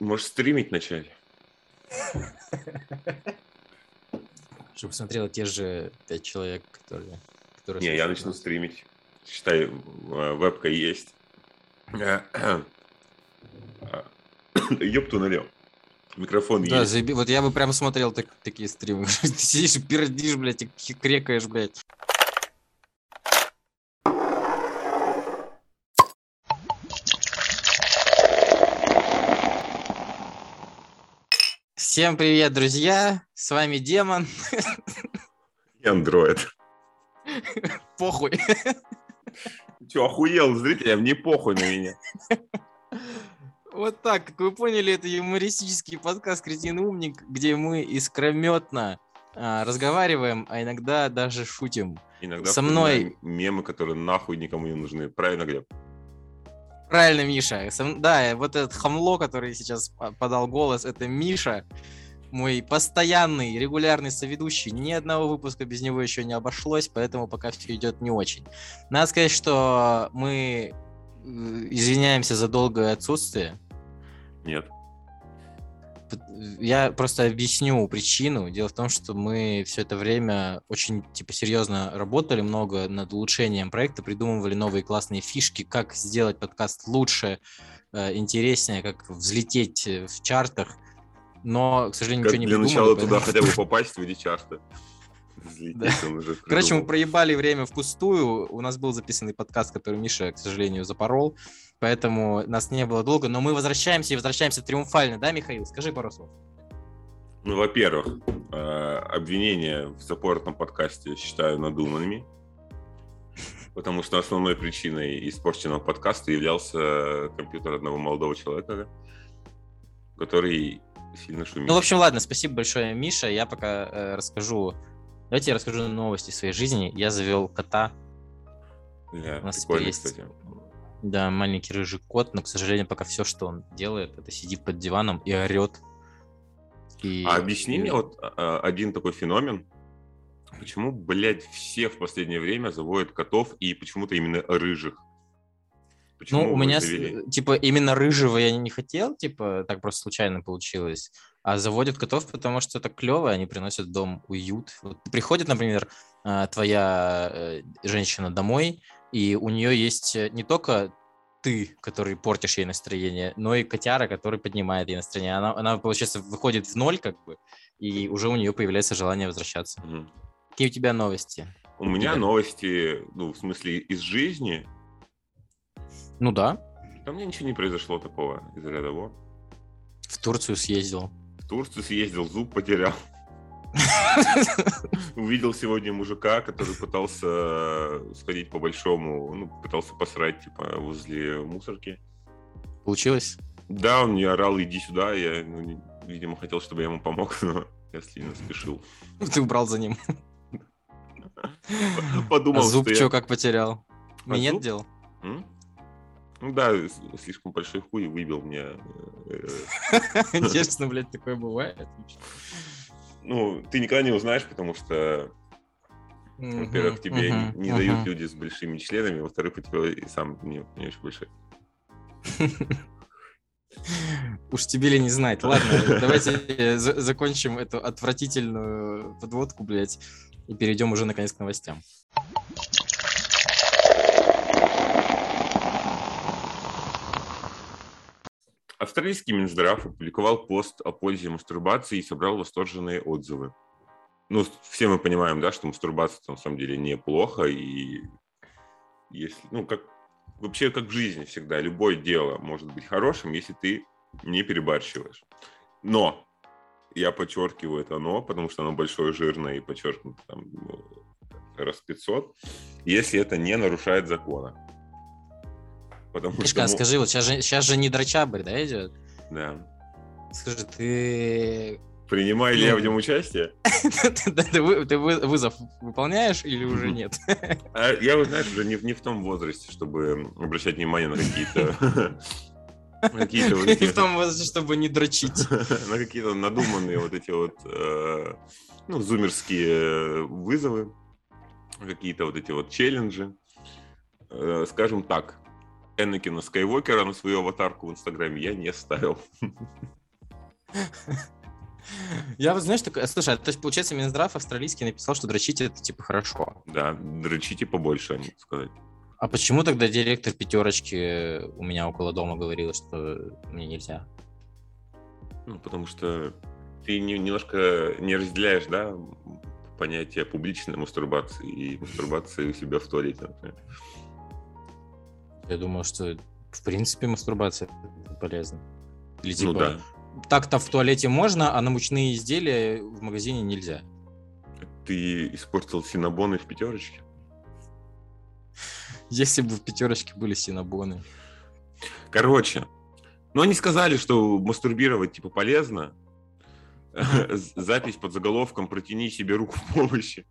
Можешь стримить начать? Чтобы смотрело те же пять человек, которые... которые Не, я начну стримить. Считай, э, вебка есть. Ёпту налево. Микрофон Да, есть. заеби- вот я бы прям смотрел так- такие стримы. Ты сидишь и пердишь, блядь, и крекаешь, блядь. Всем привет, друзья! С вами Демон. И андроид. Похуй. Че, охуел, зрителям не похуй на меня. Вот так, как вы поняли, это юмористический подкаст «Кретин умник», где мы искрометно а, разговариваем, а иногда даже шутим. Иногда Со мной- мемы, которые нахуй никому не нужны. Правильно, Глеб? Правильно, Миша. Да, вот этот хамло, который сейчас по- подал голос, это Миша, мой постоянный, регулярный соведущий. Ни одного выпуска без него еще не обошлось, поэтому пока все идет не очень. Надо сказать, что мы э, извиняемся за долгое отсутствие. Нет. Я просто объясню причину. Дело в том, что мы все это время очень типа серьезно работали много над улучшением проекта, придумывали новые классные фишки, как сделать подкаст лучше, э, интереснее, как взлететь э, в чартах. Но, к сожалению, Как ничего не для придумали. начала поэтому- туда хотя бы попасть в. Взлететь он уже Короче, мы проебали время впустую. У нас был записанный подкаст, который Миша, к сожалению, запорол. Поэтому нас не было долго. Но мы возвращаемся и возвращаемся триумфально, да, Михаил? Скажи пару слов. Ну, во-первых, э, обвинения в запоротом подкасте считаю надуманными, потому что основной причиной испорченного подкаста являлся компьютер одного молодого человека, который сильно шумит. Ну, в общем, ладно, спасибо большое, Миша. Я пока э, расскажу. Давайте я расскажу новости своей жизни. Я завел кота. Бля, у нас теперь есть- кстати. Да, маленький рыжий кот, но, к сожалению, пока все, что он делает, это сидит под диваном и орет. И... А объясни и- мне вот а, один такой феномен. Почему, блядь, все в последнее время заводят котов и почему-то именно рыжих? Почему Ну, у меня, завели? типа, именно рыжего я не хотел, типа, так просто случайно получилось. А заводят котов, потому что это клево, они приносят в дом уют. Вот приходит, например, а, твоя э, женщина домой, и у нее есть э, не только ты, который портишь ей настроение, но и котяра, который поднимает ей настроение. Она, она получается, выходит в ноль, как бы, и уже у нее появляется желание возвращаться. Мгм. Какие у тебя новости? У меня тебя? новости, ну, в смысле, из жизни. Ну да, Там мне ничего не произошло такого из ряда вон. в Турцию съездил. В Турцию съездил, зуб потерял. Увидел сегодня мужика, который пытался сходить по большому, ну, пытался посрать, типа, возле мусорки. Получилось? Да, он мне орал, иди сюда, я, ну, видимо, хотел, чтобы я ему помог, но я сильно спешил. Ты убрал за ним. Подумал, а зуб что что, я... как потерял? А зуб? делал? М? Ну да, слишком большой хуй выбил мне. э, Интересно, блядь, такое бывает. Ну, ты никогда не узнаешь, потому что Во-первых, тебе не- не дают люди с большими членами, во-вторых, у тебя и сам не, не очень большой. Уж тебе ли не знать. Ладно, давайте э, за- закончим эту отвратительную подводку, блядь, и перейдем уже наконец к новостям. Австралийский Минздрав опубликовал пост о пользе мастурбации и собрал восторженные отзывы. Ну, все мы понимаем, да, что мастурбация на самом деле неплохо, и если, ну, как вообще как в жизни всегда, любое дело может быть хорошим, если ты не перебарщиваешь. Но я подчеркиваю это но, потому что оно большое, жирное и подчеркнуто там ну, раз 500, если это не нарушает закона. Потому Мишка, ну, скажи, вот сейчас же, сейчас же не драчабрь, да, идет? да. Скажи, ты... Принимаю ли я в нем участие? ты- ты вы- ты вы- вызов выполняешь или уже нет? А я, знаешь, уже не, в- том возрасте, чтобы обращать внимание на какие-то какие-то вот Не эти- в том возрасте, чтобы не дрочить. на какие-то надуманные вот эти вот э, ну, зумерские вызовы, какие-то вот эти вот челленджи. Э, Скажем так, Энакина Скайуокера на свою аватарку в Инстаграме я не ставил. Я вот, знаешь, такой, слушай, то есть, получается, Минздрав австралийский написал, что дрочить это, типа, хорошо. Да, дрочите побольше, они сказать. А почему тогда директор пятерочки у меня около дома говорил, что мне нельзя? Ну, потому что ты не, немножко не разделяешь, да, понятие публичной мастурбации и мастурбации у себя в туалете, например. Я думаю, что в принципе мастурбация полезна. Или Ну типа, да. так-то в туалете можно, а на мучные изделия в магазине нельзя. Ты испортил синабоны в пятерочке? Если бы в пятерочке были синабоны. Короче, ну они сказали, что мастурбировать типа полезно. Запись под заголовком «Протяни себе руку в помощи».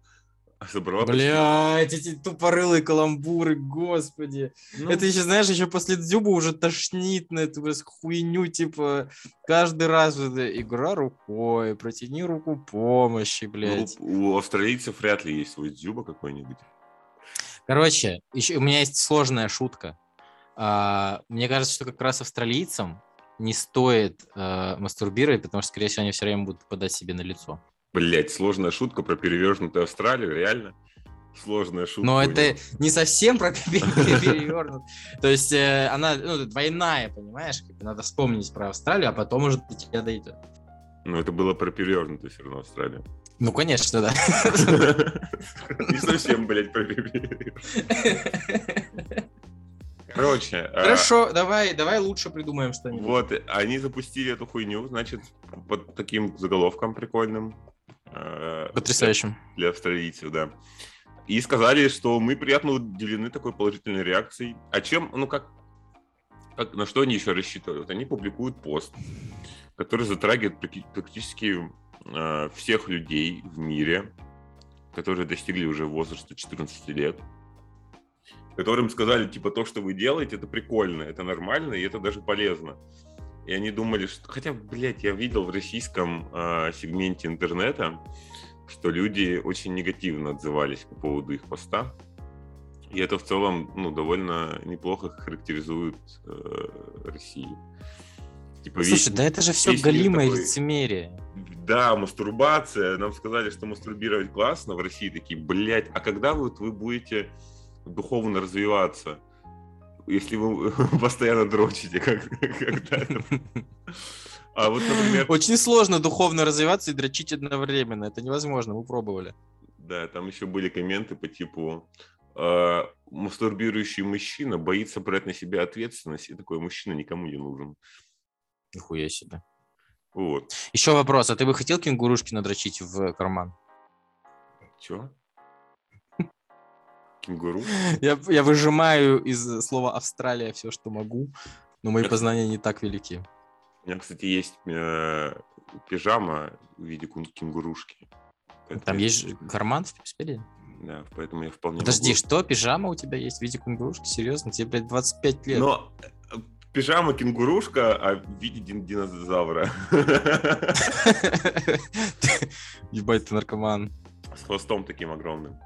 А Собрала почти- Блять, эти тупорылые каламбуры, господи. Ну, Это еще, знаешь, еще после Дзюба уже тошнит на эту хуйню, типа, каждый раз эта игра рукой, протяни руку помощи, блядь. ну, у австралийцев вряд ли есть свой дзюба какой-нибудь. Короче, еще, у меня есть сложная шутка. А, мне кажется, что как раз австралийцам не стоит э, мастурбировать, потому что, скорее всего, они все время будут попадать себе на лицо. Блять, сложная шутка про перевернутую Австралию, реально? Сложная шутка. Но это не совсем про перевернут. То есть э, она ну, двойная, понимаешь? Надо вспомнить про Австралию, а потом уже до тебя дойдет. Ну, это было про перевернутую все равно Австралию. Ну, конечно, да. Не совсем, блядь, про. Короче, а, Хорошо, давай, давай лучше придумаем что-нибудь. вот, они запустили эту хуйню, значит, под таким заголовком прикольным. Э, Потрясающим. для австралийцев, да. И сказали, что мы приятно удивлены такой положительной реакцией. А чем, ну как, как на что они еще рассчитывают? Они публикуют пост, который затрагивает практически э, всех людей в мире, которые достигли уже возраста 14 лет, которым сказали, типа, то, что вы делаете, это прикольно, это нормально, и это даже полезно. И они думали, что... Хотя, блядь, я видел в российском э, сегменте интернета, что люди очень негативно отзывались по поводу их поста. И это в целом, ну, довольно неплохо характеризует э, Россию. Типа, весь- Слушай, да это же все весь галимое такой- лицемерие. да, мастурбация. Нам сказали, что мастурбировать классно в России. Такие, блядь, а когда вот вы будете духовно развиваться? Если вы постоянно дрочите, как, когда? А вот, например, Очень сложно духовно развиваться и дрочить одновременно. Это невозможно, мы пробовали. да, там еще были комменты по типу э, мастурбирующий мужчина боится брать на себя ответственность, и такой мужчина никому не нужен. Нихуя себе. Вот. Еще вопрос, а ты бы хотел кенгурушки надрочить в карман? Че? Кенгуру? Я, я выжимаю из слова Австралия все, что могу, но мои познания не так велики. У меня, кстати, есть э, пижама в виде кенгурушки. Там Поэтому- есть же карман спереди? Да, поэтому я вполне Подожди, могу. что, пижама у тебя есть в виде кенгурушки? Серьезно? Тебе, блядь, 25 лет. Но э, пижама кенгурушка, а в виде дин- динозавра. Ебать, ты наркоман. С хвостом таким огромным.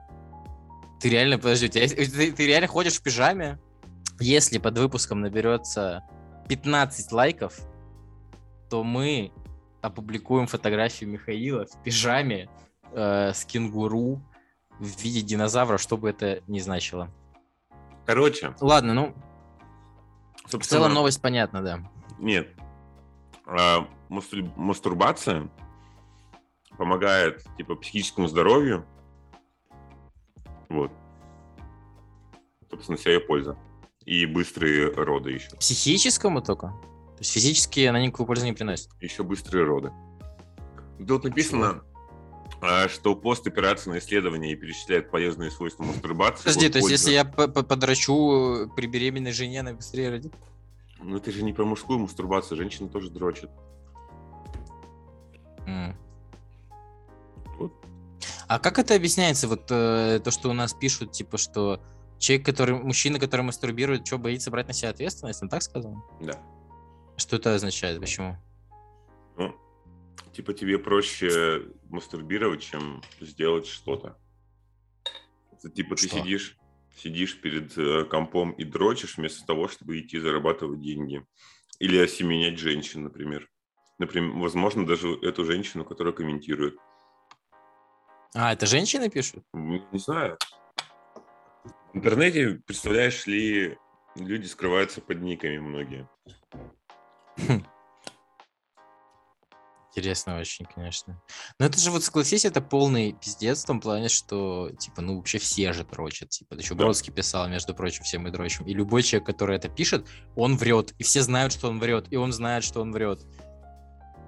Ты реально, подожди, тебя ты, ты реально ходишь в пижаме? Если под выпуском наберется 15 лайков, то мы опубликуем фотографию Михаила в пижаме э, с кенгуру в виде динозавра, что бы это ни значило. Короче, Ладно, ну, в целом новость понятна, да. Нет. А, мастур- Мастурбация помогает, типа, психическому здоровью. Вот. Собственно, вся ее польза. И быстрые роды еще. Психическому только? То есть физически она никакой пользы не приносит. Еще быстрые роды. Тут написано, а, что постоперационное исследование перечисляет полезные свойства мастурбации. Подожди, то есть если я по- по- подрачу при беременной жене, она быстрее родит? Ну, это же не про мужскую мастурбацию, женщины тоже дрочат. А как это объясняется, вот э, то, что у нас пишут, типа, что человек, который, мужчина, который мастурбирует, что, боится брать на себя ответственность? Он так сказал? Да. Что это означает? Почему? Ну, типа тебе проще мастурбировать, чем сделать что-то. Это, типа ты Что? сидишь, сидишь перед э, компом и дрочишь вместо того, чтобы идти зарабатывать деньги. Или осеменять женщин, например. Например, возможно, даже эту женщину, которая комментирует. А, это женщины пишут? Не знаю. В интернете, представляешь ли, люди скрываются под никами многие. Хм. Интересно очень, конечно. Но это же вот, согласись, это полный пиздец в том плане, что, типа, ну, вообще все же дрочат. Типа, еще да. Бродский писал, между прочим, все мы дрочим. И любой человек, который это пишет, он врет. И все знают, что он врет. И он знает, что он врет.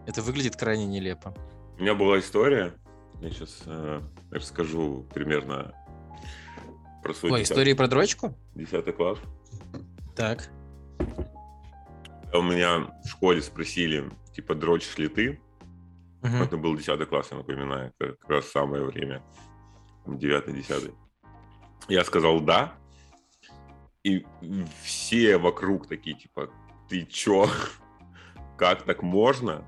Это выглядит крайне нелепо. У меня была история, я сейчас э, расскажу примерно про свой... Ой, 10... истории про дрочку? Десятый класс. Так. У меня в школе спросили, типа, дрочишь ли ты? Угу. Это был 10 класс, я напоминаю, это как раз самое время, 9-10. Я сказал «да», и все вокруг такие, типа, ты чё? Как так можно?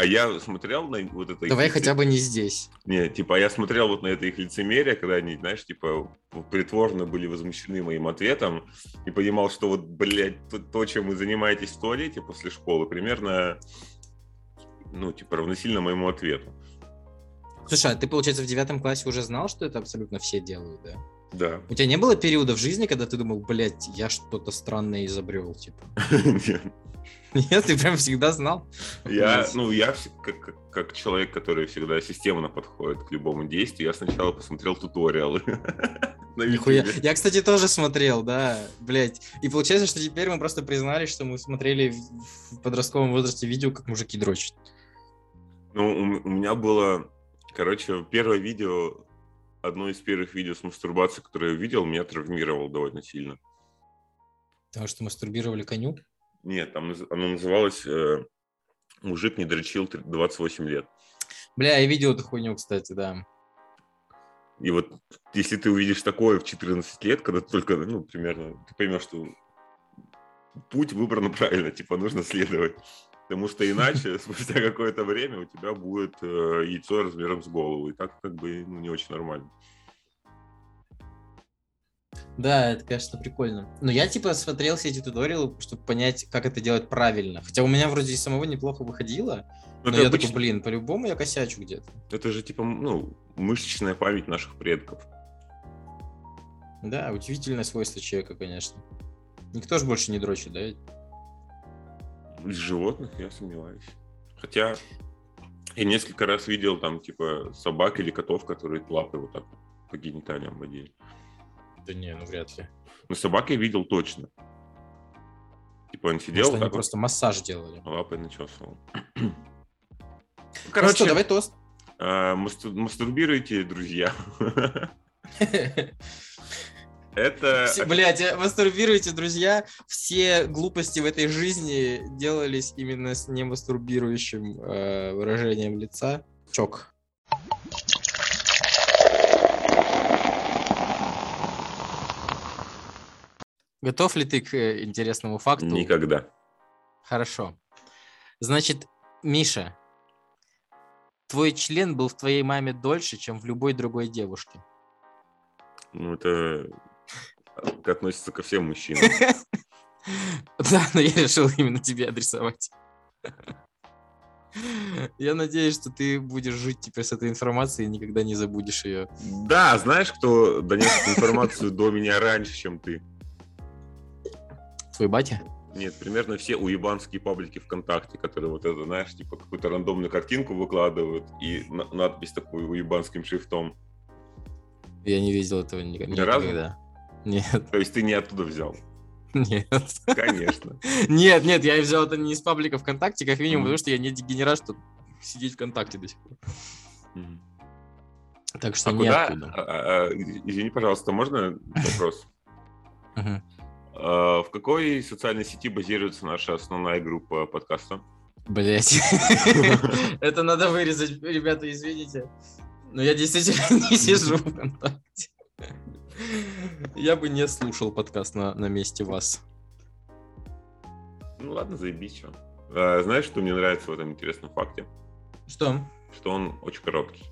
А я смотрел на вот это... Давай их хотя бы не здесь. Не, типа, я смотрел вот на это их лицемерие, когда они, знаешь, типа, притворно были возмущены моим ответом, и понимал, что вот, блядь, то, то чем вы занимаетесь в туалете после школы, примерно ну, типа, равносильно моему ответу. Слушай, а ты, получается, в девятом классе уже знал, что это абсолютно все делают, да? Да. У тебя не было периода в жизни, когда ты думал, блядь, я что-то странное изобрел, типа? Нет. Нет, ты прям всегда знал? Я, ну, я как, как, как человек, который всегда системно подходит к любому действию, я сначала посмотрел туториалы. Нихуя. Я, кстати, тоже смотрел, да, блядь. И получается, что теперь мы просто признали, что мы смотрели в подростковом возрасте видео, как мужики дрочат. Ну, у, у меня было, короче, первое видео, одно из первых видео с мастурбацией, которое я видел, меня травмировало довольно сильно. Потому что мастурбировали коню? Нет, там оно называлось э, «Мужик не дрочил 28 лет». Бля, я видел эту хуйню, кстати, да. И вот если ты увидишь такое в 14 лет, когда ты только, ну, примерно, ты поймешь, что путь выбран правильно, типа, нужно следовать. Потому что иначе, спустя какое-то время, у тебя будет э, яйцо размером с голову. И так как бы ну, не очень нормально. Да, это, конечно, прикольно. Но я, типа, смотрел все эти туториалы, чтобы понять, как это делать правильно. Хотя у меня вроде и самого неплохо выходило. Но, но я обычно... такой, блин, по-любому я косячу где-то. Это же, типа, ну, мышечная память наших предков. Да, удивительное свойство человека, конечно. Никто же больше не дрочит, да? Из животных я сомневаюсь. Хотя я несколько раз видел там типа собак или котов, которые лапы вот так по гениталиям водили. Да не, ну вряд ли. Ну собак я видел точно. Типа он сидел... Может, они просто массаж делали. Лапой начесывал. Короче, ну что, давай тост. Э, мастурбируйте, друзья. Это... Все, блядь, мастурбируйте, друзья. Все глупости в этой жизни делались именно с немастурбирующим э, выражением лица. Чок. Готов ли ты к э, интересному факту? Никогда. Хорошо. Значит, Миша, твой член был в твоей маме дольше, чем в любой другой девушке. Ну, это относится ко всем мужчинам. Да, но я решил именно тебе адресовать. Я надеюсь, что ты будешь жить теперь с этой информацией и никогда не забудешь ее. Да, знаешь, кто донес информацию до меня раньше, чем ты? Батя? Нет, примерно все уебанские паблики ВКонтакте, которые вот это, знаешь, типа какую-то рандомную картинку выкладывают и надпись такой уебанским шрифтом. Я не видел этого никогда. Ни разу? Нет. То есть ты не оттуда взял? Нет. Конечно. Нет, нет, я взял это не из паблика ВКонтакте, как минимум, потому что я не дегенерат, что сидеть ВКонтакте до сих пор. Так что а не куда? А, а, извини, пожалуйста, можно вопрос? В какой социальной сети базируется наша основная группа подкаста? Блять. Это надо вырезать, ребята, извините. Но я действительно не сижу ВКонтакте. Я бы не слушал подкаст на, на месте вас. Ну ладно, заебись, что. А, знаешь, что мне нравится в этом интересном факте? Что? Что он очень короткий.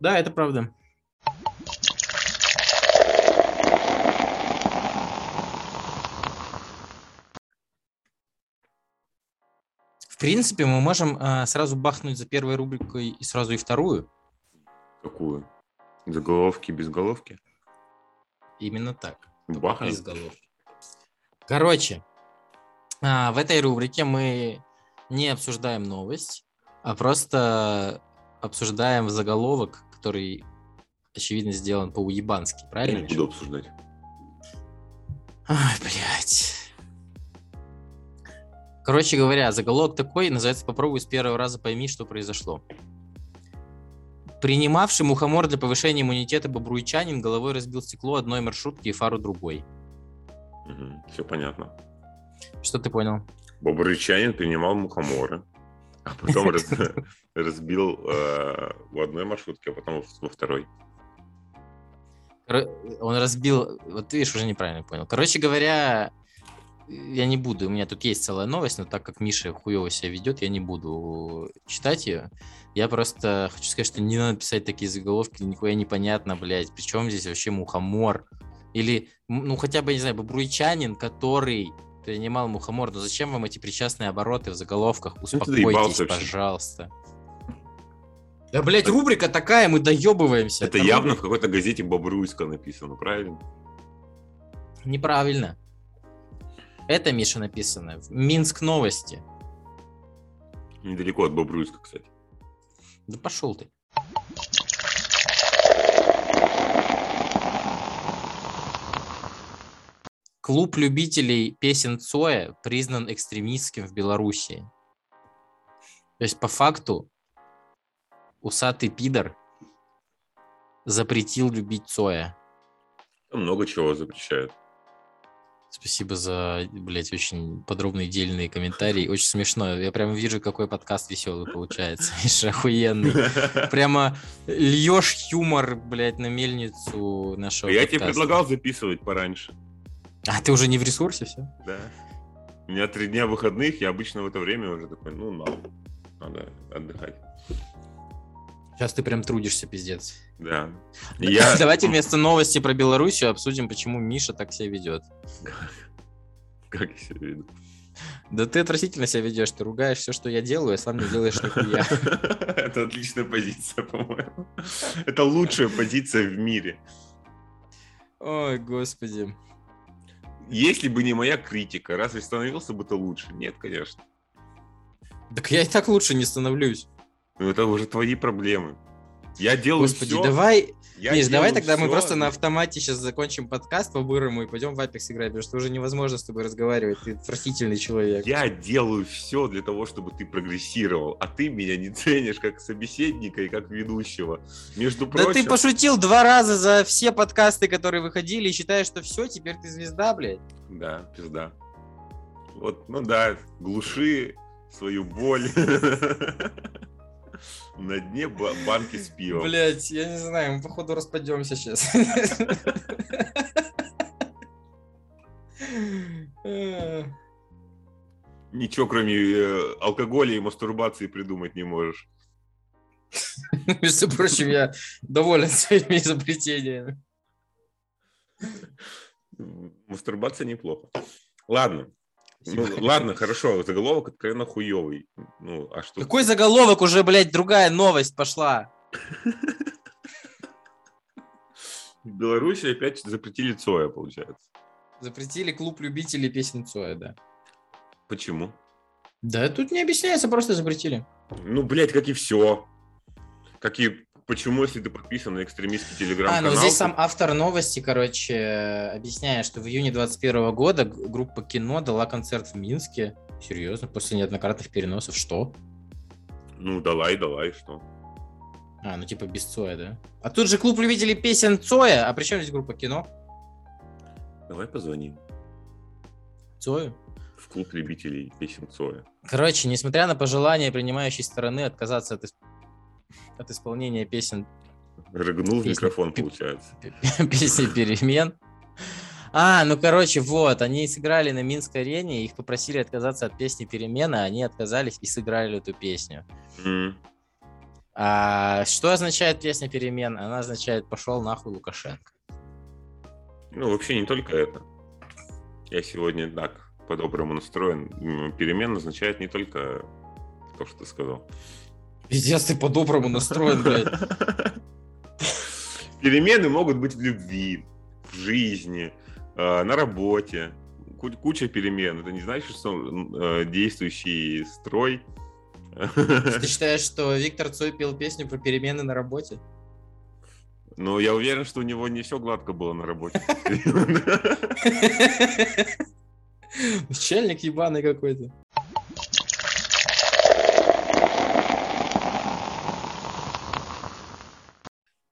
Да, это правда. Принципе, мы можем э, сразу бахнуть за первой рубрикой и сразу и вторую. Какую? Заголовки без головки? Именно так. Бахнем? Без головки. Короче, а, в этой рубрике мы не обсуждаем новость, а просто обсуждаем заголовок, который, очевидно, сделан по-уебански, Я правильно? не буду обсуждать. Ай, блядь. Короче говоря, заголовок такой, называется «Попробуй с первого раза пойми, что произошло». Принимавший мухомор для повышения иммунитета бобруйчанин головой разбил стекло одной маршрутки и фару другой. Все понятно. Что ты понял? Бобрычанин принимал мухоморы, а потом раз- разбил э, в одной маршрутке, а потом во второй. Он разбил... Вот видишь, уже неправильно понял. Короче говоря, я не буду, у меня тут есть целая новость, но так как Миша хуево себя ведет, я не буду читать ее. Я просто хочу сказать, что не надо писать такие заголовки, нихуя непонятно, блядь. Причем здесь вообще мухомор? Или, ну, хотя бы, я не знаю, бобруйчанин, который принимал мухомор. Но зачем вам эти причастные обороты в заголовках? доебался Успокойтесь, пожалуйста. Да, блядь, рубрика такая, мы доебываемся. Это Там явно рубрика- в какой-то газете Бобруйска написано, правильно? Неправильно. Это, Миша, написано. в Минск новости. Недалеко от Бобруйска, кстати. Да пошел ты. Клуб любителей песен Цоя признан экстремистским в Белоруссии. То есть, по факту, усатый пидор запретил любить Цоя. Много чего запрещают. Спасибо за, блядь, очень подробные дельные комментарии. Очень смешно. Я прям вижу, какой подкаст веселый получается. Видишь, охуенный. Прямо льешь юмор, блядь, на мельницу нашего Я тебе подкаста. предлагал записывать пораньше. А ты уже не в ресурсе, все? Да. У меня три дня выходных, я обычно в это время уже такой, ну, надо, надо отдыхать. Сейчас ты прям трудишься, пиздец. Да. Я... Давайте вместо новости про Белоруссию обсудим, почему Миша так себя ведет. Как я себя веду? Да ты отвратительно себя ведешь, ты ругаешь все, что я делаю, а сам не делаешь нихуя. Это отличная позиция, по-моему. Это лучшая позиция в мире. Ой, господи. Если бы не моя критика, разве становился бы ты лучше? Нет, конечно. Так я и так лучше не становлюсь. Ну, это уже твои проблемы. Я делаю Господи, всё- давай, я Миш, давай тогда мы всё просто на автомате сейчас закончим подкаст по-бырому и пойдем в Apex играть, потому что уже невозможно с тобой разговаривать, ты отвратительный человек. Я делаю все для того, чтобы ты прогрессировал, а ты меня не ценишь как собеседника и как ведущего. Между Да прочим, ты пошутил два раза за все подкасты, которые выходили, и считаешь, что все, теперь ты звезда, блядь. Да, пизда. Вот, ну да, глуши свою боль на дне ба- банки с пивом. Блять, я не знаю, мы походу распадемся сейчас. Ничего, кроме э, алкоголя и мастурбации придумать не можешь. Между прочим, я доволен своими изобретениями. Мастурбация неплохо. Ладно. Ну, ладно, хорошо, заголовок откровенно хуёвый. Ну, а что? Какой заголовок уже, блядь, другая новость пошла? В Беларуси опять запретили Цоя, получается. Запретили клуб любителей песен Цоя, да. Почему? Да, тут не объясняется, просто запретили. Ну, блядь, как и все. Как и почему, если ты подписан на экстремистский А, телеграм-канал... ну здесь сам автор новости, короче, объясняет, что в июне 21 года группа кино дала концерт в Минске. Серьезно, после неоднократных переносов. Что? Ну, давай, давай, что? А, ну типа без Цоя, да? А тут же клуб любителей песен Цоя. А при чем здесь группа кино? Давай позвоним Цою? в клуб любителей песен Цоя. Короче, несмотря на пожелание принимающей стороны отказаться от, от исполнения песен Рыгнул в Песня. микрофон, получается. песни перемен. А, ну короче, вот, они сыграли на Минской арене, их попросили отказаться от песни перемен, а они отказались и сыграли эту песню. М. А что означает песня перемен? Она означает пошел нахуй Лукашенко. Ну, вообще не только это. Я сегодня так по-доброму настроен. Перемен означает не только то, что ты сказал. Пиздец, ты по-доброму настроен, блядь. Перемены могут быть в любви, в жизни, э, на работе. Куча перемен. Это не значит, что э, действующий строй. Ты считаешь, что Виктор Цой пел песню про перемены на работе? Ну, я уверен, что у него не все гладко было на работе. Начальник ебаный какой-то.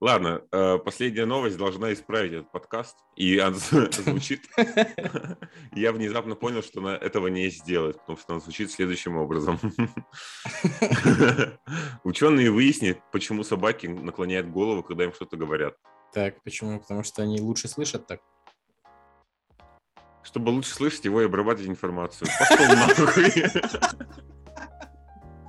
Ладно, э, последняя новость должна исправить этот подкаст. И она звучит... Я внезапно понял, что она этого не сделает, потому что она звучит следующим образом. Ученые выяснят, почему собаки наклоняют голову, когда им что-то говорят. Так, почему? Потому что они лучше слышат так? Чтобы лучше слышать его и обрабатывать информацию. Пошел нахуй.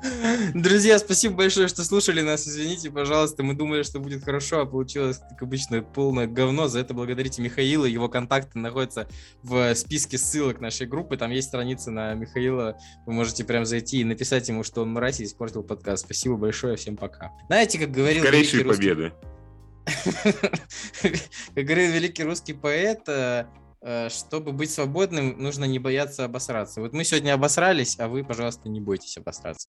Друзья, спасибо большое, что слушали нас. Извините, пожалуйста, мы думали, что будет хорошо, а получилось, как обычно, полное говно. За это благодарите Михаила. Его контакты находятся в списке ссылок нашей группы. Там есть страница на Михаила. Вы можете прям зайти и написать ему, что он мразь и испортил подкаст. Спасибо большое, всем пока. Знаете, как говорил... Скорейшие победы. Как говорил великий русский поэт, э, э, чтобы быть свободным, нужно не бояться обосраться. Вот мы сегодня обосрались, а вы, пожалуйста, не бойтесь обосраться.